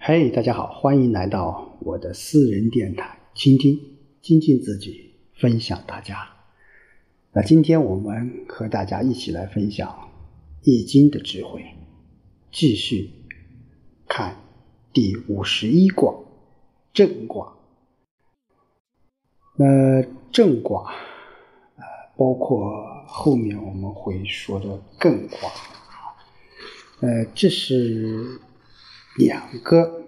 嘿，大家好，欢迎来到我的私人电台，倾听、精进自己，分享大家。那今天我们和大家一起来分享《易经》的智慧，继续看第五十一卦震卦。那震卦，呃，包括后面我们会说的艮卦，呃，这是。两个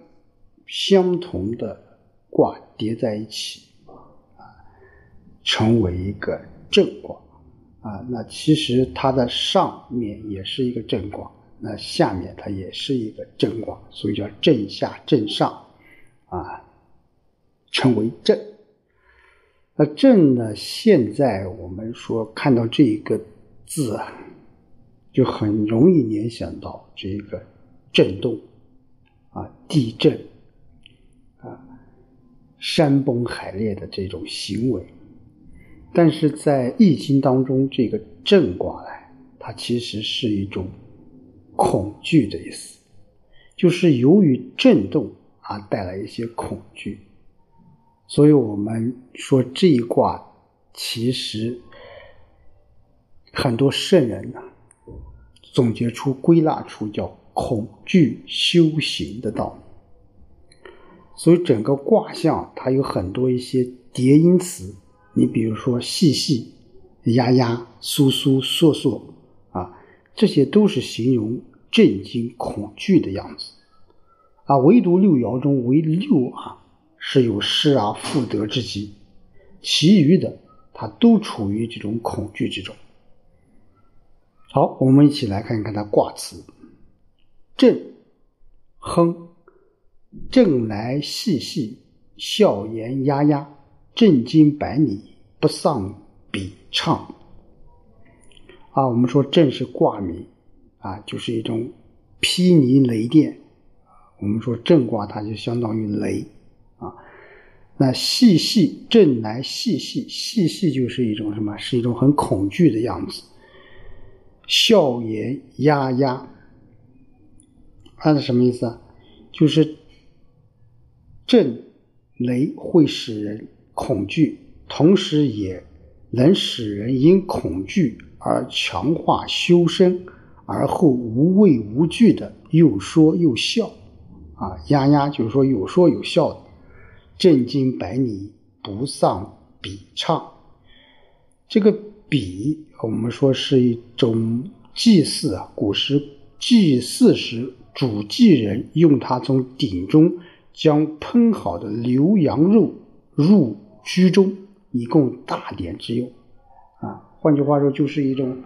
相同的卦叠在一起，啊，成为一个正卦，啊，那其实它的上面也是一个正卦，那下面它也是一个正卦，所以叫正下正上，啊，称为正。那正呢，现在我们说看到这一个字啊，就很容易联想到这个震动。啊，地震，啊，山崩海裂的这种行为，但是在易经当中，这个震卦呢，它其实是一种恐惧的意思，就是由于震动而带来一些恐惧，所以我们说这一卦其实很多圣人呢总结出、归纳出叫。恐惧修行的道理，所以整个卦象它有很多一些叠音词，你比如说细细、压压、酥酥、烁烁啊，这些都是形容震惊、恐惧的样子啊。唯独六爻中为六啊是有失而复得之机，其余的它都处于这种恐惧之中。好，我们一起来看一看它卦辞。震，哼，震来细细，笑言压压，震惊百里，不丧比唱。啊，我们说震是卦名，啊，就是一种霹雳雷电。我们说震卦，它就相当于雷，啊，那细细震来细细，细细就是一种什么？是一种很恐惧的样子。笑言压压。它是什么意思啊？就是震雷会使人恐惧，同时也能使人因恐惧而强化修身，而后无畏无惧的又说又笑，啊，丫丫就是说有说有笑的，震惊百里不丧比唱。这个比我们说是一种祭祀啊，古时祭祀时。主祭人用它从鼎中将烹好的牛羊肉入居中，以供大典之用。啊，换句话说，就是一种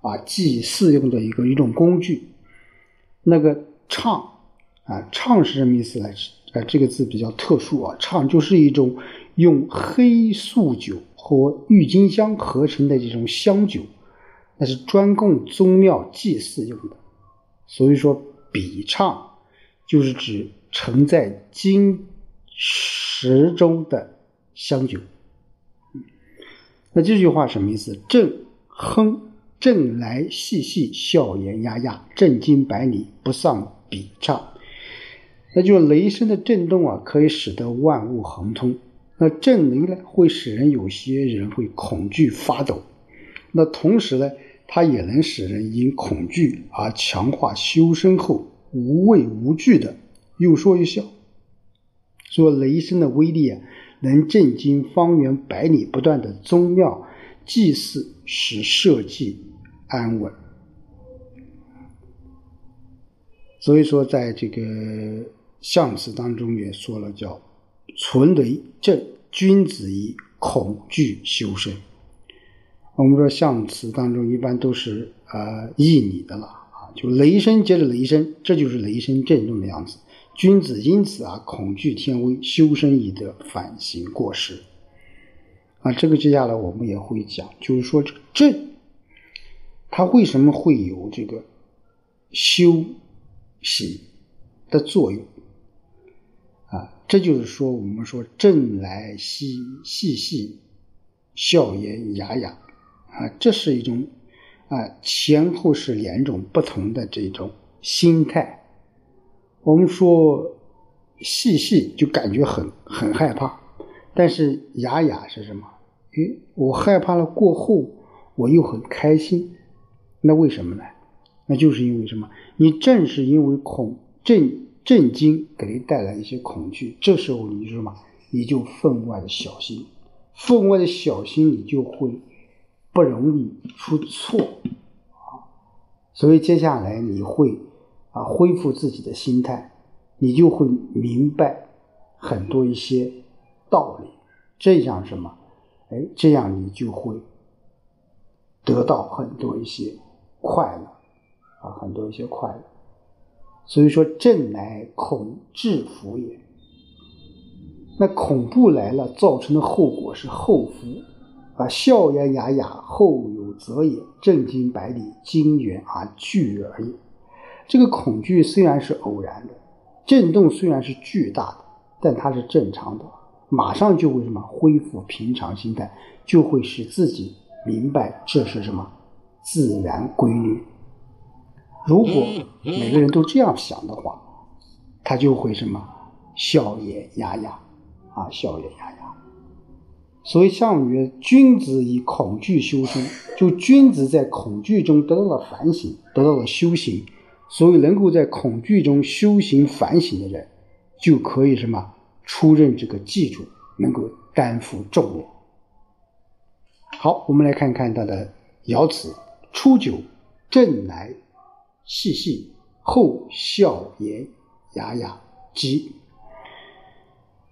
啊祭祀用的一个一种工具。那个唱啊，唱是什么意思呢？啊，这个字比较特殊啊，唱就是一种用黑素酒和郁金香合成的这种香酒，那是专供宗庙祭祀用的。所以说。比唱就是指盛在金石中的香酒。那这句话什么意思？震哼，震来细细，笑言压压，震惊百里，不丧比唱。那就雷声的震动啊，可以使得万物亨通。那震雷呢，会使人有些人会恐惧发抖。那同时呢？它也能使人因恐惧而强化修身后无畏无惧的又说又笑。说雷声的威力啊，能震惊方圆百里不断的宗庙祭祀，使社稷安稳。所以说，在这个象辞当中也说了，叫“存雷震，君子以恐惧修身”。我们说象辞当中一般都是呃义理的了啊，就雷声接着雷声，这就是雷声震动的样子。君子因此啊恐惧天威，修身以德，反省过失。啊，这个接下来我们也会讲，就是说这个震，它为什么会有这个修行的作用？啊，这就是说我们说震来兮细细，笑言哑哑。啊，这是一种啊，前后是两种不同的这种心态。我们说细细就感觉很很害怕，但是雅雅是什么？诶，我害怕了过后，我又很开心，那为什么呢？那就是因为什么？你正是因为恐震震惊给你带来一些恐惧，这时候你是什么？你就分外的小心，分外的小心，你就会不容易出错啊。所以接下来你会啊恢复自己的心态，你就会明白很多一些道理。这样什么？哎，这样你就会得到很多一些快乐。啊，很多一些快乐，所以说正乃恐至福也。那恐怖来了，造成的后果是后福。啊，笑言雅雅，后有则也。震惊百里，惊远而惧而也。这个恐惧虽然是偶然的，震动虽然是巨大的，但它是正常的，马上就会什么恢复平常心态，就会使自己明白这是什么自然规律。如果每个人都这样想的话，他就会什么笑颜雅雅啊，笑颜雅雅。所以项羽：“君子以恐惧修身。”就君子在恐惧中得到了反省，得到了修行。所以能够在恐惧中修行反省的人，就可以什么出任这个祭主，能够担负重任。好，我们来看看他的爻辞：初九，震来。细细后笑言雅雅吉。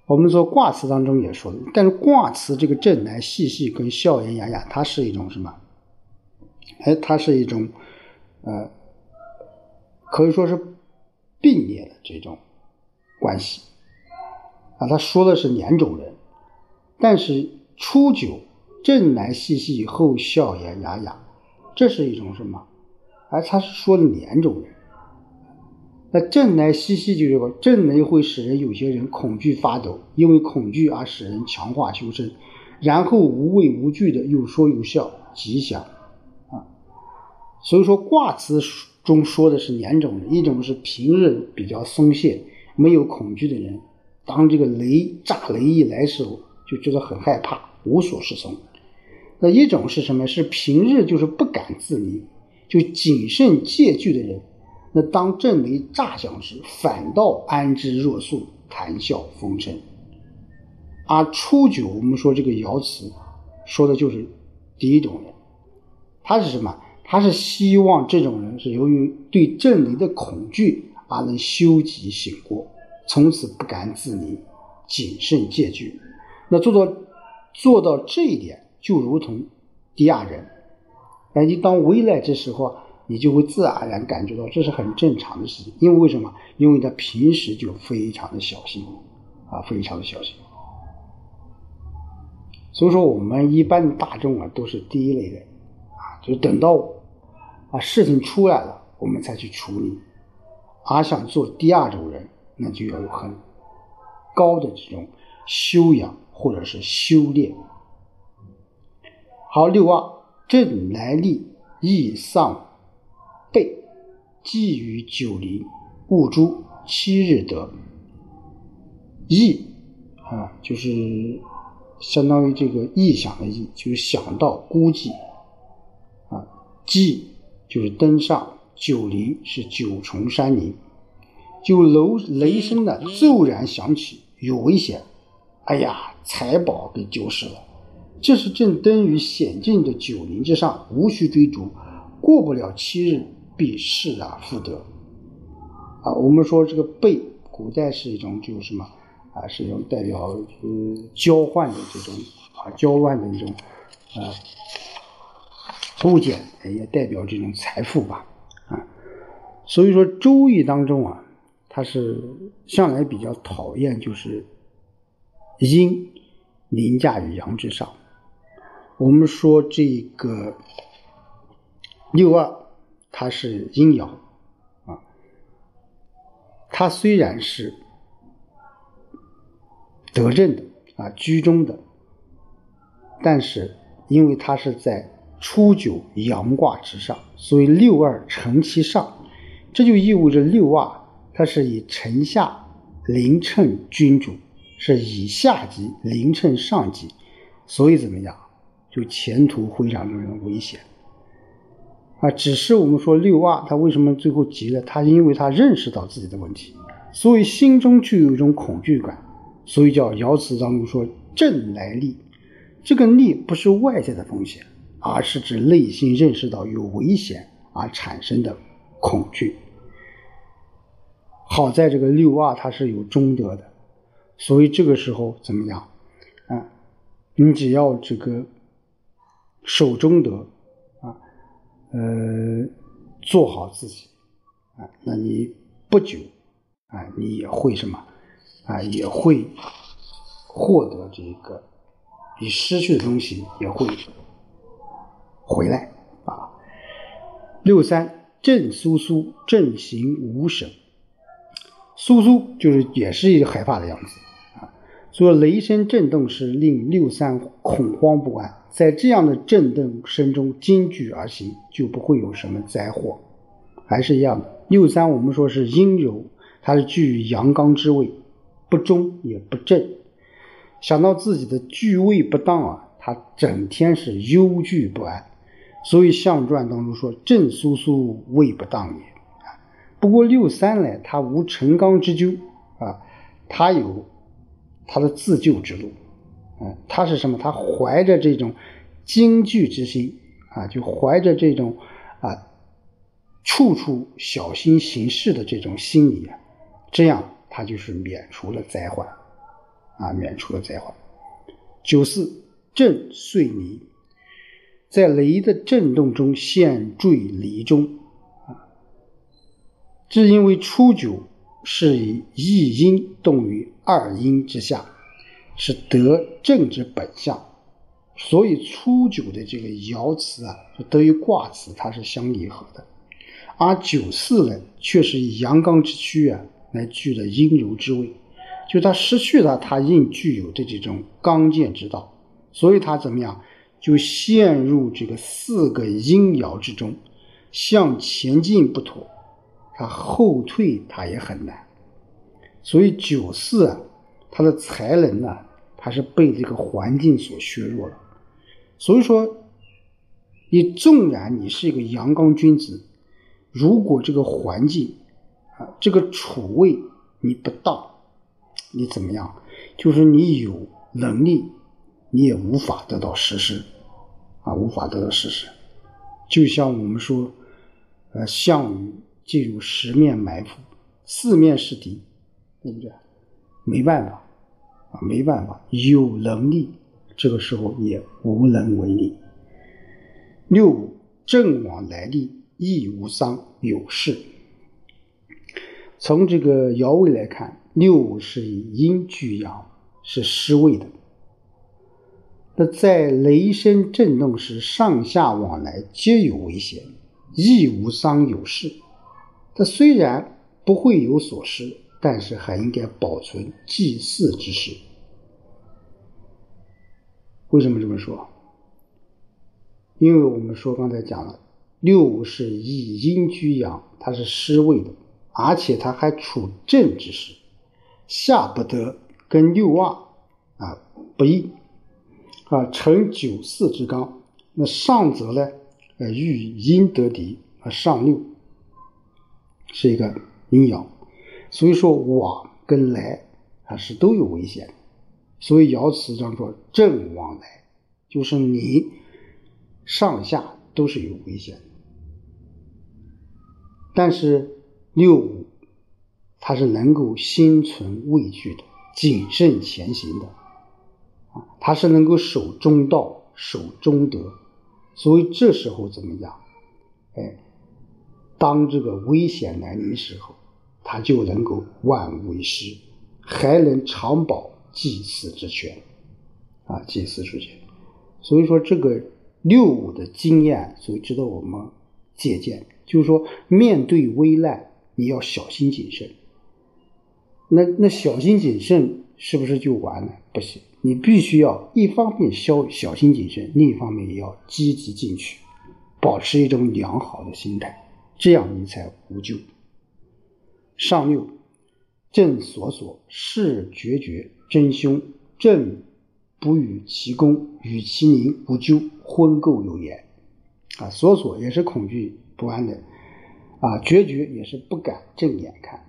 我们说卦辞当中也说了，但是卦辞这个正来细细跟笑言雅雅，它是一种什么？哎，它是一种呃，可以说是并列的这种关系啊。他说的是两种人，但是初九正来细细后笑言雅雅，这是一种什么？哎他是说的两种人，那正来兮兮就是说，正来会使人有些人恐惧发抖，因为恐惧而使人强化修身，然后无畏无惧的有说有笑，吉祥啊。所以说卦辞中说的是两种人，一种是平日比较松懈、没有恐惧的人，当这个雷炸雷一来时候，就觉得很害怕，无所适从；那一种是什么？是平日就是不敢自离。就谨慎戒惧的人，那当震雷炸响时，反倒安之若素，谈笑风生。而初九，我们说这个爻辞，说的就是第一种人，他是什么？他是希望这种人是由于对震雷的恐惧而能修己醒过，从此不敢自离，谨慎戒惧。那做到做到这一点，就如同第二人。而你当危来之时候，你就会自然而然感觉到这是很正常的事情，因为为什么？因为他平时就非常的小心，啊，非常的小心。所以说，我们一般大众啊，都是第一类人，啊，就是等到啊事情出来了，我们才去处理。而想做第二种人，那就要有很高的这种修养或者是修炼。好，六二。正来历易丧，寄于九黎，勿诸七日得。意啊，就是相当于这个臆想的意，就是想到估计啊。寄就是登上九黎，是九重山林，就楼雷声呢骤然响起，有危险。哎呀，财宝给丢失了。这是正登于险境的九陵之上，无需追逐，过不了七日，必失而复得。啊，我们说这个贝，古代是一种就是什么啊，是一种代表呃交换的这种啊交换的一种啊物件，也代表这种财富吧啊。所以说《周易》当中啊，它是向来比较讨厌就是阴凌驾于阳之上。我们说这个六二，它是阴爻啊，它虽然是得正的啊，居中的，但是因为它是在初九阳卦之上，所以六二承其上，这就意味着六二它是以臣下临称君主，是以下级临称上级，所以怎么样，就前途非常的危险。啊，只是我们说六阿他为什么最后急了？他因为他认识到自己的问题，所以心中就有一种恐惧感，所以叫爻辞当中说震来利，这个利不是外在的风险，而是指内心认识到有危险而产生的恐惧。好在这个六阿他是有中德的，所以这个时候怎么样啊？你只要这个守中德。呃，做好自己啊，那你不久啊，你也会什么啊，也会获得这个你失去的东西也会回来啊。六三震苏苏，震行无声，苏苏就是也是一个害怕的样子。所以雷声震动时，令六三恐慌不安。在这样的震动声中惊惧而行，就不会有什么灾祸。还是一样的，六三我们说是阴柔，它是居于阳刚之位，不中也不正。想到自己的居位不当啊，他整天是忧惧不安。所以象传当中说：“正苏苏位不当也。”，不过六三呢，他无成刚之咎啊，他有他的自救之路。嗯，他是什么？他怀着这种惊惧之心啊，就怀着这种啊，处处小心行事的这种心理啊，这样他就是免除了灾患啊，免除了灾患。九四震碎泥，在雷的震动中陷坠泥中啊，这因为初九是以一阴动于二阴之下。是得正之本相，所以初九的这个爻辞啊，就得与卦辞它是相离合的，而九四呢，却是以阳刚之躯啊来聚的阴柔之位，就他失去了他应具有的这种刚健之道，所以他怎么样，就陷入这个四个阴爻之中，向前进不妥，他后退他也很难，所以九四啊，他的才能呢。他是被这个环境所削弱了，所以说，你纵然你是一个阳刚君子，如果这个环境啊，这个处位你不当，你怎么样？就是你有能力，你也无法得到实施，啊，无法得到实施。就像我们说，呃，项羽进入十面埋伏，四面是敌，对不对？没办法。啊，没办法，有能力，这个时候也无能为力。六五正往来利，亦无丧有事。从这个爻位来看，六五是以阴居阳，是失位的。那在雷声震动时，上下往来皆有危险，亦无丧有事。它虽然不会有所失。但是还应该保存祭祀之事。为什么这么说？因为我们说刚才讲了，六五是以阴居阳，它是失位的，而且它还处正之时，下不得跟六二啊不义啊，成九四之刚。那上则呢，呃，遇阴得敌啊，上六是一个阴爻。所以说往跟来啊是都有危险，所以爻辞上说正往来，就是你上下都是有危险。但是六五它是能够心存畏惧的，谨慎前行的啊，它是能够守中道、守中德，所以这时候怎么样？哎，当这个危险来临的时候。他就能够万无一失，还能长保祭祀之权，啊，祭祀之权。所以说，这个六五的经验，所以值得我们借鉴。就是说，面对危难，你要小心谨慎。那那小心谨慎是不是就完了？不行，你必须要一方面小小心谨慎，另一方面也要积极进取，保持一种良好的心态，这样你才无咎。上六，正所所，是决绝，真凶。正不与其功，与其宁，无咎。昏垢有言。啊，所所也是恐惧不安的，啊，决绝也是不敢正眼看。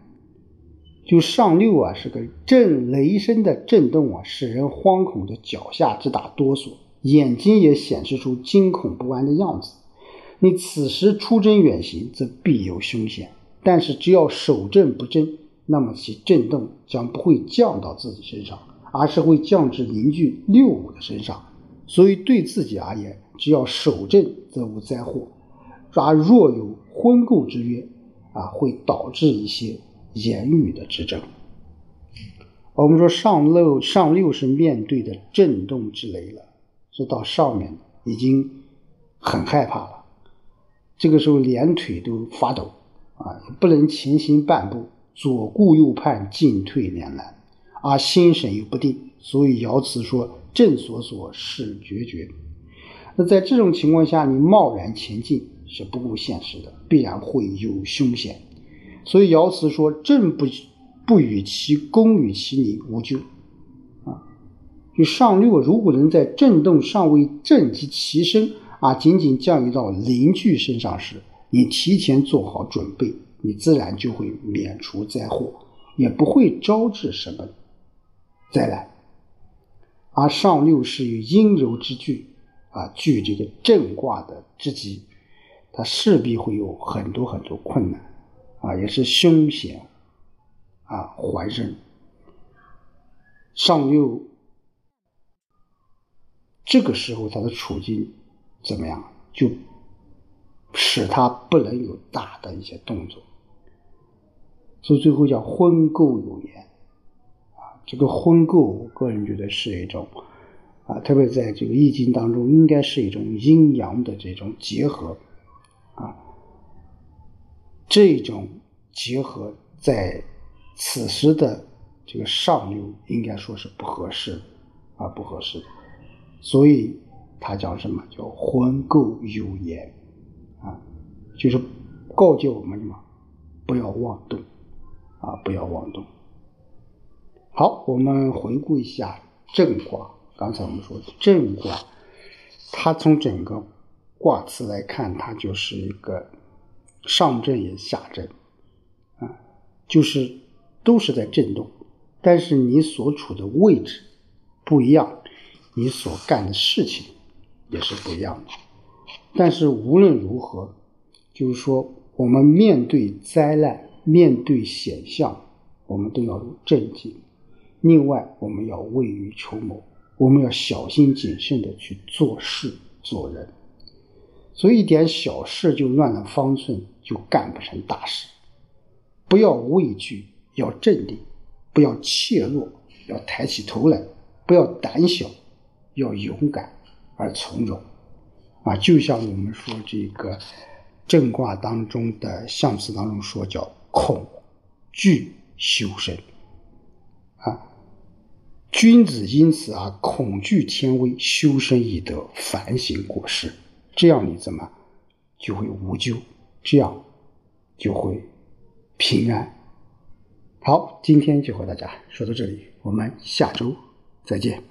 就上六啊，是个震雷声的震动啊，使人惶恐的脚下直打哆嗦，眼睛也显示出惊恐不安的样子。你此时出征远行，则必有凶险。但是只要守正不争，那么其震动将不会降到自己身上，而是会降至邻居六五的身上。所以对自己而言，只要守正，则无灾祸；而若有婚垢之约，啊，会导致一些言语的之争。我们说上六上六是面对的震动之雷了，是到上面已经很害怕了。这个时候连腿都发抖，啊，不能前行半步，左顾右盼，进退两难，而心神又不定，所以爻辞说：“正所所，是决绝。”那在这种情况下，你贸然前进是不顾现实的，必然会有凶险。所以爻辞说：“正不不与其功，与其宁，无咎。”啊，就上六，如果能在震动尚未震及其身。啊，仅仅降雨到邻居身上时，你提前做好准备，你自然就会免除灾祸，也不会招致什么灾难。而上六是与阴柔之具，啊，具这个正卦的之吉，它势必会有很多很多困难，啊，也是凶险，啊，环生。上六这个时候他的处境。怎么样？就使他不能有大的一些动作，所以最后叫婚垢有言啊。这个婚垢，我个人觉得是一种啊，特别在这个易经当中，应该是一种阴阳的这种结合啊。这种结合在此时的这个上流，应该说是不合适啊，不合适，所以。他叫什么？叫婚垢有言，啊，就是告诫我们什么？不要妄动，啊，不要妄动。好，我们回顾一下正卦。刚才我们说的正卦，它从整个卦辞来看，它就是一个上震也下震，啊，就是都是在震动，但是你所处的位置不一样，你所干的事情。也是不一样的，但是无论如何，就是说，我们面对灾难、面对险象，我们都要有镇静。另外，我们要未雨绸缪，我们要小心谨慎的去做事做人。所以，一点小事就乱了方寸，就干不成大事。不要畏惧，要镇定；不要怯懦，要抬起头来；不要胆小，要勇敢。而从容，啊，就像我们说这个正卦当中的象辞当中说，叫恐惧修身，啊，君子因此而恐惧天威，修身以德反省过失，这样你怎么就会无咎？这样就会平安。好，今天就和大家说到这里，我们下周再见。